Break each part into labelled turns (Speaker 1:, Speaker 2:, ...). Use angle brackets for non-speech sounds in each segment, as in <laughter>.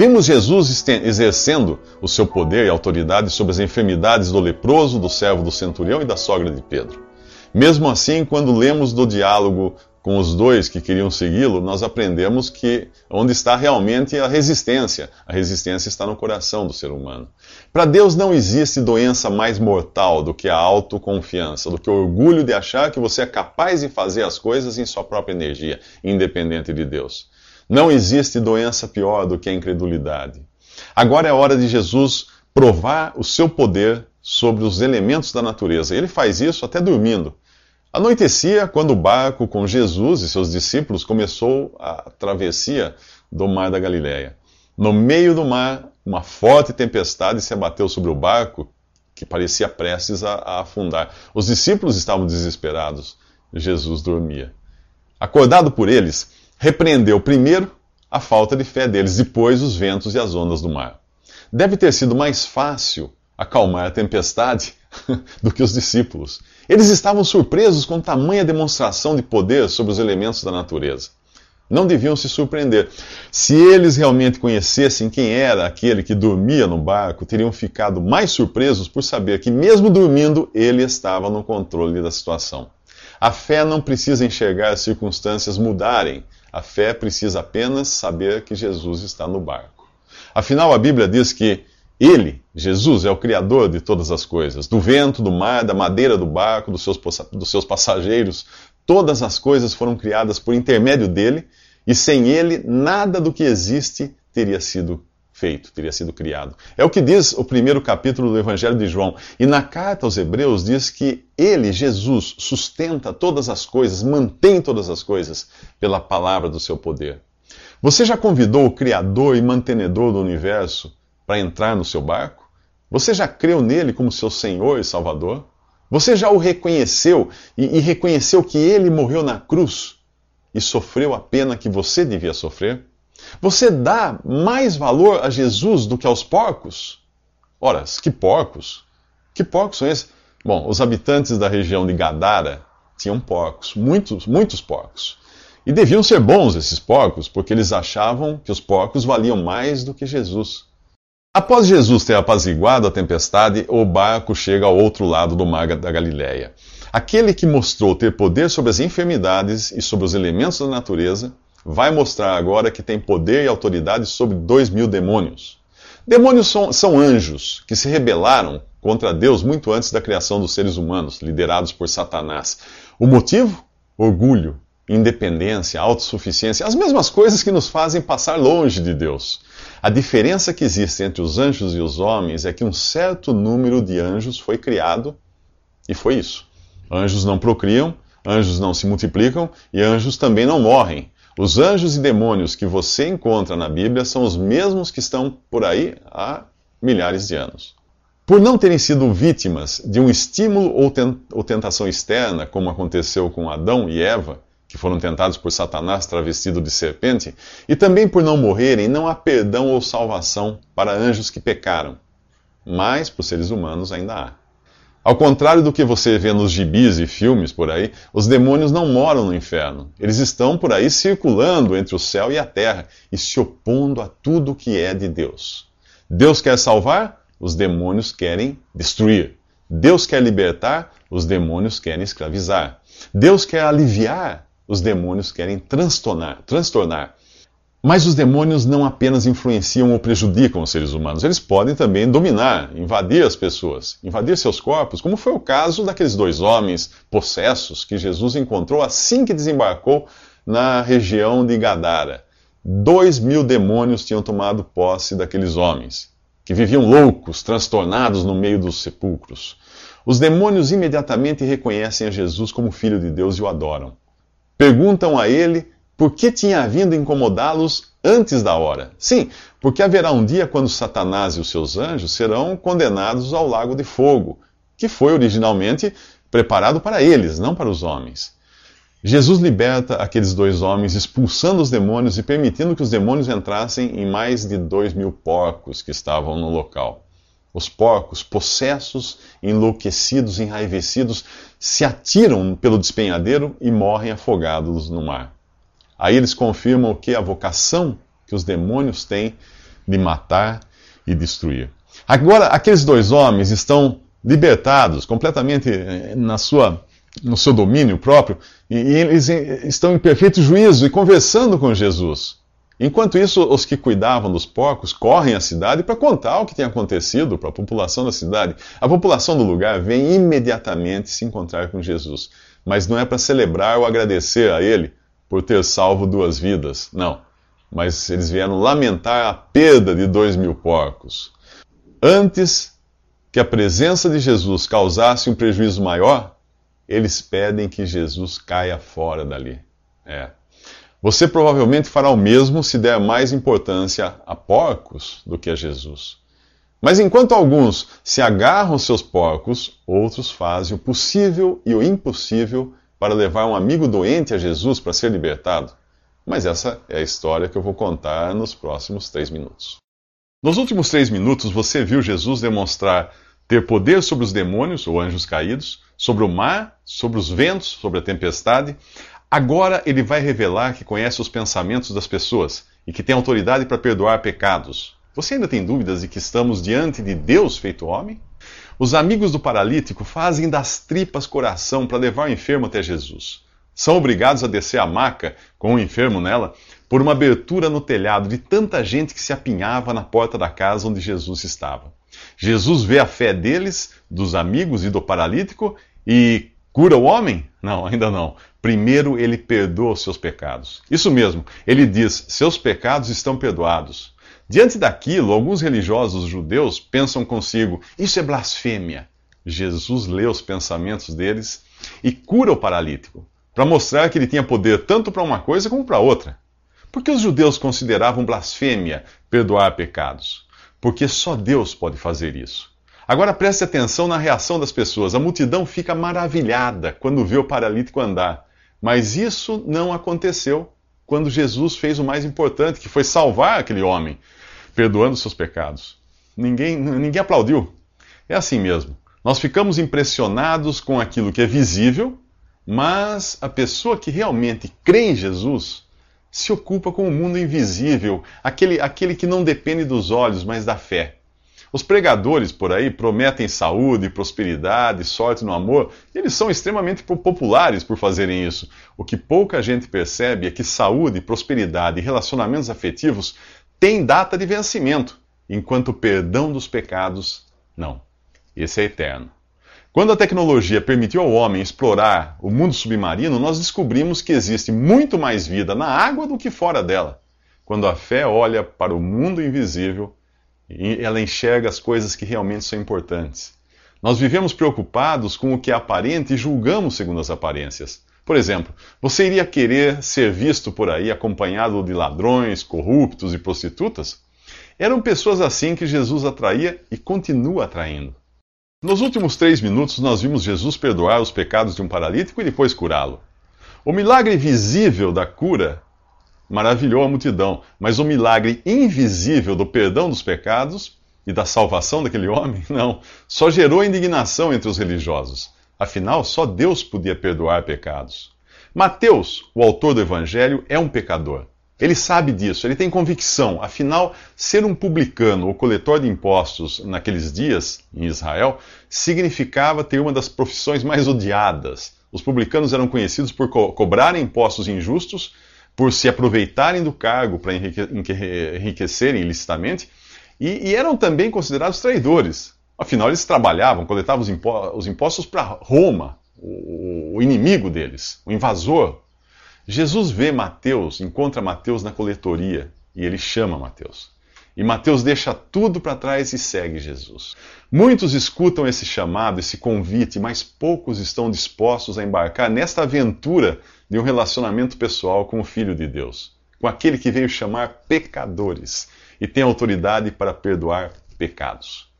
Speaker 1: Vimos Jesus exercendo o seu poder e autoridade sobre as enfermidades do leproso, do servo do centurião e da sogra de Pedro. Mesmo assim, quando lemos do diálogo com os dois que queriam segui-lo, nós aprendemos que onde está realmente a resistência. A resistência está no coração do ser humano. Para Deus não existe doença mais mortal do que a autoconfiança, do que o orgulho de achar que você é capaz de fazer as coisas em sua própria energia, independente de Deus. Não existe doença pior do que a incredulidade. Agora é hora de Jesus provar o seu poder sobre os elementos da natureza. Ele faz isso até dormindo. Anoitecia quando o barco com Jesus e seus discípulos começou a travessia do mar da Galileia. No meio do mar, uma forte tempestade se abateu sobre o barco, que parecia prestes a, a afundar. Os discípulos estavam desesperados. Jesus dormia. Acordado por eles, repreendeu primeiro a falta de fé deles, depois os ventos e as ondas do mar. Deve ter sido mais fácil acalmar a tempestade <laughs> do que os discípulos. Eles estavam surpresos com tamanha demonstração de poder sobre os elementos da natureza. Não deviam se surpreender. Se eles realmente conhecessem quem era aquele que dormia no barco, teriam ficado mais surpresos por saber que, mesmo dormindo, ele estava no controle da situação. A fé não precisa enxergar as circunstâncias mudarem a fé precisa apenas saber que Jesus está no barco. Afinal, a Bíblia diz que ele, Jesus, é o Criador de todas as coisas, do vento, do mar, da madeira do barco, dos seus, dos seus passageiros. Todas as coisas foram criadas por intermédio dele, e sem ele, nada do que existe teria sido feito, teria sido criado. É o que diz o primeiro capítulo do Evangelho de João. E na carta aos Hebreus diz que ele, Jesus, sustenta todas as coisas, mantém todas as coisas pela palavra do seu poder. Você já convidou o Criador e mantenedor do universo para entrar no seu barco? Você já creu nele como seu Senhor e Salvador? Você já o reconheceu e, e reconheceu que ele morreu na cruz e sofreu a pena que você devia sofrer? Você dá mais valor a Jesus do que aos porcos? Ora, que porcos? Que porcos são esses? Bom, os habitantes da região de Gadara tinham porcos, muitos, muitos porcos. E deviam ser bons esses porcos, porque eles achavam que os porcos valiam mais do que Jesus. Após Jesus ter apaziguado a tempestade, o barco chega ao outro lado do mar da Galileia. Aquele que mostrou ter poder sobre as enfermidades e sobre os elementos da natureza, vai mostrar agora que tem poder e autoridade sobre dois mil demônios. Demônios são, são, anjos que se rebelaram contra Deus muito antes da criação dos seres humanos, liderados por Satanás. O motivo? Orgulho, independência, autossuficiência, as mesmas coisas que nos fazem passar longe de Deus. A diferença que existe entre os anjos e os homens é que um certo número de anjos foi criado e foi isso. Anjos não procriam, anjos não se multiplicam e anjos também não morrem. Os anjos e demônios que você encontra na Bíblia são os mesmos que estão por aí há milhares de anos. Por não terem sido vítimas de um estímulo ou tentação externa, como aconteceu com Adão e Eva, que foram tentados por Satanás travestido de serpente, e também por não morrerem, não há perdão ou salvação para anjos que pecaram. Mas para os seres humanos ainda há. Ao contrário do que você vê nos gibis e filmes por aí, os demônios não moram no inferno. Eles estão por aí circulando entre o céu e a terra e se opondo a tudo que é de Deus. Deus quer salvar, os demônios querem destruir. Deus quer libertar, os demônios querem escravizar. Deus quer aliviar, os demônios querem transtornar. transtornar. Mas os demônios não apenas influenciam ou prejudicam os seres humanos, eles podem também dominar, invadir as pessoas, invadir seus corpos, como foi o caso daqueles dois homens possessos que Jesus encontrou assim que desembarcou na região de Gadara. dois mil demônios tinham tomado posse daqueles homens, que viviam loucos, transtornados no meio dos sepulcros. Os demônios imediatamente reconhecem a Jesus como Filho de Deus e o adoram. Perguntam a ele por que tinha vindo incomodá-los antes da hora. Sim, porque haverá um dia quando Satanás e os seus anjos serão condenados ao lago de fogo, que foi originalmente preparado para eles, não para os homens. Jesus liberta aqueles dois homens, expulsando os demônios e permitindo que os demônios entrassem em mais de dois mil porcos que estavam no local. Os porcos, possessos, enlouquecidos, enraivecidos, se atiram pelo despenhadeiro e morrem afogados no mar. Aí eles confirmam que a vocação que os demônios têm de matar e destruir. Agora, aqueles dois homens estão libertados, completamente eh, na sua, no seu domínio próprio, e, e eles estão em perfeito juízo e conversando com Jesus. Enquanto isso, os que cuidavam dos porcos correm à cidade para contar o que tem acontecido para a população da cidade. A população do lugar vem imediatamente se encontrar com Jesus. Mas não é para celebrar ou agradecer a ele por ter salvo duas vidas. Não. Mas eles vieram lamentar a perda de dois mil porcos. Antes que a presença de Jesus causasse um prejuízo maior, eles pedem que Jesus caia fora dali. É. Você provavelmente fará o mesmo se der mais importância a porcos do que a Jesus. Mas enquanto alguns se agarram aos seus porcos, outros fazem o possível e o impossível para levar um amigo doente a Jesus para ser libertado. Mas essa é a história que eu vou contar nos próximos três minutos. Nos últimos três minutos, você viu Jesus demonstrar ter poder sobre os demônios ou anjos caídos, sobre o mar, sobre os ventos, sobre a tempestade, Agora ele vai revelar que conhece os pensamentos das pessoas e que tem autoridade para perdoar pecados. Você ainda tem dúvidas de que estamos diante de Deus feito homem? Os amigos do paralítico fazem das tripas coração para levar o enfermo até Jesus. São obrigados a descer a maca com o enfermo nela por uma abertura no telhado de tanta gente que se apinhava na porta da casa onde Jesus estava. Jesus vê a fé deles, dos amigos e do paralítico e cura o homem? Não, ainda não. Primeiro ele perdoa os seus pecados. Isso mesmo, ele diz: seus pecados estão perdoados. Diante daquilo, alguns religiosos judeus pensam consigo: isso é blasfêmia. Jesus lê os pensamentos deles e cura o paralítico, para mostrar que ele tinha poder tanto para uma coisa como para outra. Por que os judeus consideravam blasfêmia perdoar pecados? Porque só Deus pode fazer isso. Agora preste atenção na reação das pessoas. A multidão fica maravilhada quando vê o paralítico andar. Mas isso não aconteceu quando Jesus fez o mais importante, que foi salvar aquele homem, perdoando seus pecados. Ninguém, ninguém aplaudiu. É assim mesmo. Nós ficamos impressionados com aquilo que é visível, mas a pessoa que realmente crê em Jesus se ocupa com o mundo invisível, aquele, aquele que não depende dos olhos, mas da fé. Os pregadores por aí prometem saúde, prosperidade, sorte no amor, e eles são extremamente populares por fazerem isso. O que pouca gente percebe é que saúde, prosperidade e relacionamentos afetivos têm data de vencimento, enquanto o perdão dos pecados não. Esse é eterno. Quando a tecnologia permitiu ao homem explorar o mundo submarino, nós descobrimos que existe muito mais vida na água do que fora dela. Quando a fé olha para o mundo invisível, ela enxerga as coisas que realmente são importantes. Nós vivemos preocupados com o que é aparente e julgamos segundo as aparências. Por exemplo, você iria querer ser visto por aí acompanhado de ladrões, corruptos e prostitutas? Eram pessoas assim que Jesus atraía e continua atraindo. Nos últimos três minutos, nós vimos Jesus perdoar os pecados de um paralítico e depois curá-lo. O milagre visível da cura maravilhou a multidão, mas o milagre invisível do perdão dos pecados e da salvação daquele homem, <laughs> não, só gerou indignação entre os religiosos. Afinal, só Deus podia perdoar pecados. Mateus, o autor do evangelho, é um pecador. Ele sabe disso, ele tem convicção. Afinal, ser um publicano ou coletor de impostos naqueles dias, em Israel, significava ter uma das profissões mais odiadas. Os publicanos eram conhecidos por co cobrarem impostos injustos por se aproveitarem do cargo para enriquecerem ilicitamente, e, e, eram também considerados traidores. Afinal, eles trabalhavam, coletavam os impostos para Roma, o, o inimigo deles, o invasor. Jesus vê Mateus, encontra Mateus na coletoria e ele chama Mateus. E Mateus deixa tudo para trás e segue Jesus. Muitos escutam esse chamado, esse convite, mas poucos estão dispostos a embarcar nesta aventura de um relacionamento pessoal com o Filho de Deus, com aquele que veio chamar pecadores e tem autoridade para perdoar pecados.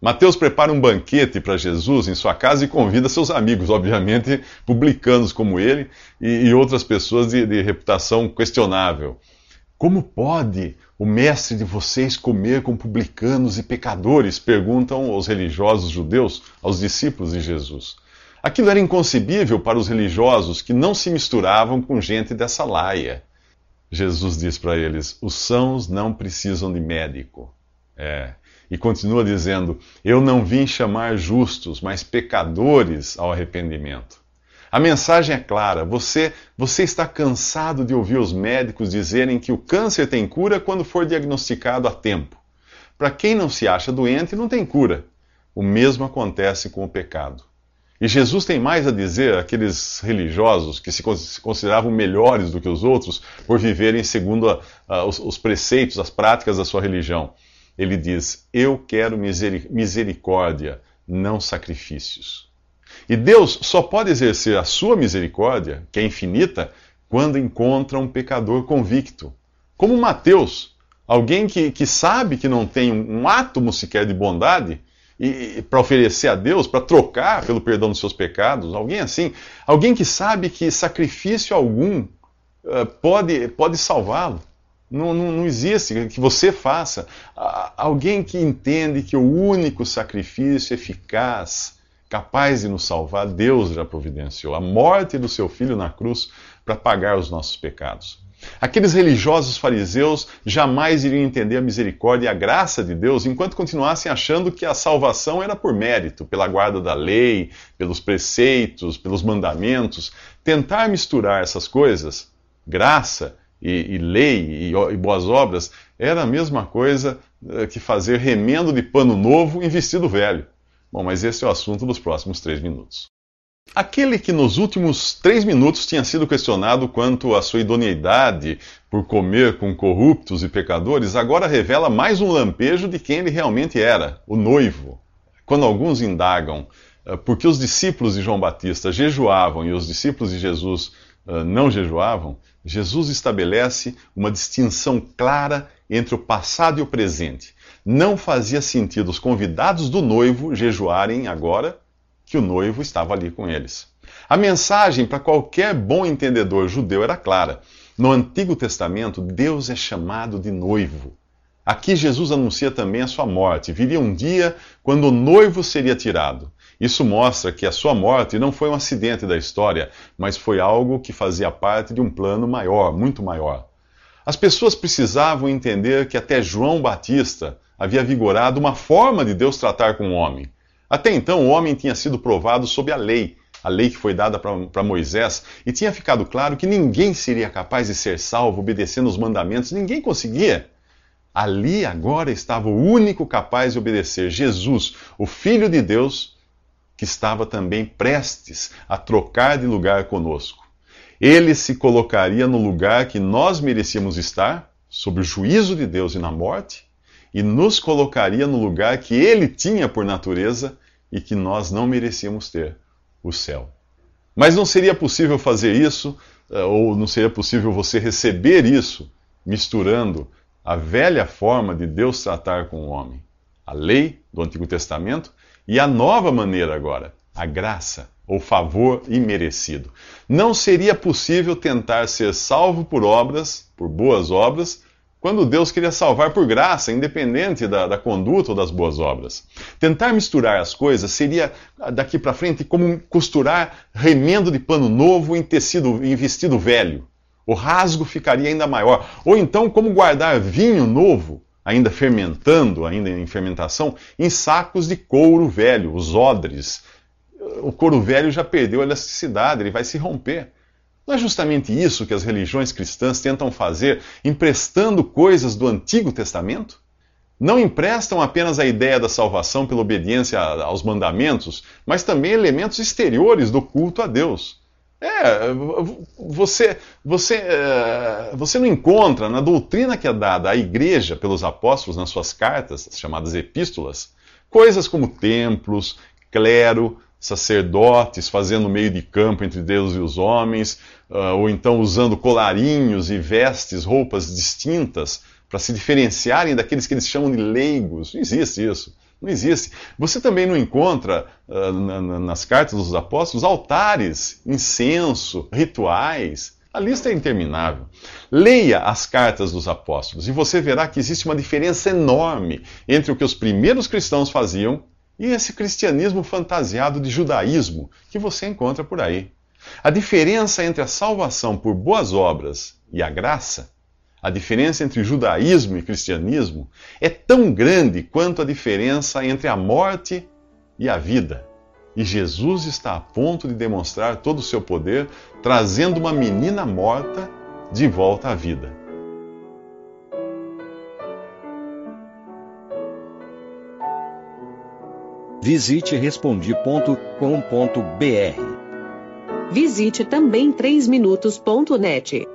Speaker 1: Mateus prepara um banquete para Jesus em sua casa e convida seus amigos, obviamente publicanos como ele e, e outras pessoas de, de reputação questionável. Como pode o mestre de vocês comer com publicanos e pecadores? Perguntam os religiosos judeus aos discípulos de Jesus. Aquilo era inconcebível para os religiosos que não se misturavam com gente dessa laia. Jesus diz para eles: os sãos não precisam de médico. É, e continua dizendo: Eu não vim chamar justos, mas pecadores ao arrependimento. A mensagem é clara: você, você está cansado de ouvir os médicos dizerem que o câncer tem cura quando for diagnosticado a tempo. Para quem não se acha doente, não tem cura. O mesmo acontece com o pecado. E Jesus tem mais a dizer àqueles religiosos que se consideravam melhores do que os outros por viverem segundo a, a, os, os preceitos, as práticas da sua religião ele diz: Eu quero misericórdia, não sacrifícios. E Deus só pode exercer a sua misericórdia, que é infinita, quando encontra um pecador convicto. Como Mateus, alguém que, que sabe que não tem um, átomo sequer de bondade e, para oferecer a Deus, para trocar pelo perdão dos seus pecados, alguém assim, alguém que sabe que sacrifício algum uh, pode, pode salvá-lo. Não, não, não, existe que você faça. Alguém que entende que o único sacrifício eficaz, capaz de nos salvar, Deus já providenciou. A morte do seu filho na cruz para pagar os nossos pecados. Aqueles religiosos fariseus jamais iriam entender a misericórdia e a graça de Deus enquanto continuassem achando que a salvação era por mérito, pela guarda da lei, pelos preceitos, pelos mandamentos. Tentar misturar essas coisas, graça, e, e lei e, e, boas obras era a mesma coisa eh, que fazer remendo de pano novo em vestido velho. Bom, mas esse é o assunto dos próximos três minutos. Aquele que nos últimos três minutos tinha sido questionado quanto à sua idoneidade por comer com corruptos e pecadores, agora revela mais um lampejo de quem ele realmente era, o noivo. Quando alguns indagam eh, por que os discípulos de João Batista jejuavam e os discípulos de Jesus uh, não jejuavam, Jesus estabelece uma distinção clara entre o passado e o presente. Não fazia sentido os convidados do noivo jejuarem agora que o noivo estava ali com eles. A mensagem para qualquer bom entendedor judeu era clara. No Antigo Testamento, Deus é chamado de noivo. Aqui Jesus anuncia também a sua morte. Viria um dia quando o noivo seria tirado. Isso mostra que a sua morte não foi um acidente da história, mas foi algo que fazia parte de um plano maior, muito maior. As pessoas precisavam entender que até João Batista havia vigorado uma forma de Deus tratar com o homem. Até então, o homem tinha sido provado sob a lei, a lei que foi dada para Moisés, e tinha ficado claro que ninguém seria capaz de ser salvo obedecendo os mandamentos, ninguém conseguia. Ali agora estava o único capaz de obedecer, Jesus, o Filho de Deus, que estava também prestes a trocar de lugar conosco. Ele se colocaria no lugar que nós merecíamos estar, sob o juízo de Deus e na morte, e nos colocaria no lugar que ele tinha por natureza e que nós não merecíamos ter, o céu. Mas não seria possível fazer isso, eh, ou não seria possível você receber isso, misturando a velha forma de Deus tratar com o homem, a lei do Antigo Testamento e a nova maneira agora, a graça, ou favor imerecido. Não seria possível tentar ser salvo por obras, por boas obras, quando Deus queria salvar por graça, independente da, da conduta ou das boas obras. Tentar misturar as coisas seria, daqui para frente, como costurar remendo de pano novo em tecido, em vestido velho. O rasgo ficaria ainda maior. Ou então, como guardar vinho novo ainda fermentando, ainda em fermentação, em sacos de couro velho, os odres. O couro velho já perdeu a elasticidade, ele vai se romper. Não é justamente isso que as religiões cristãs tentam fazer, emprestando coisas do Antigo Testamento? Não emprestam apenas a ideia da salvação pela obediência aos mandamentos, mas também elementos exteriores do culto a Deus. É, você, você, é, você não encontra na doutrina que é dada à igreja pelos apóstolos nas suas cartas, chamadas epístolas, coisas como templos, clero, sacerdotes fazendo meio de campo entre Deus e os homens, uh, ou então usando colarinhos e vestes, roupas distintas para se diferenciarem daqueles que eles chamam de leigos. Não existe isso. Não existe. Você também não encontra na, nas cartas dos apóstolos altares, incenso, rituais. A lista é interminável. Leia as cartas dos apóstolos e você verá que existe uma diferença enorme entre o que os primeiros cristãos faziam e esse cristianismo fantasiado de judaísmo que você encontra por aí. A diferença entre a salvação por boas obras e a graça, a diferença entre judaísmo e cristianismo, é tão grande quanto a diferença entre a morte e a vida. E Jesus está a ponto de demonstrar todo o seu poder, trazendo uma menina morta de volta à vida.
Speaker 2: Visite respondi.com.br.
Speaker 3: Visite também 3minutos.net.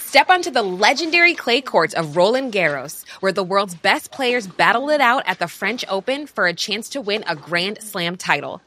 Speaker 4: Step onto the legendary clay courts of Roland Garros, where the world's best players battle it out at the French Open for a chance to win a Grand Slam title.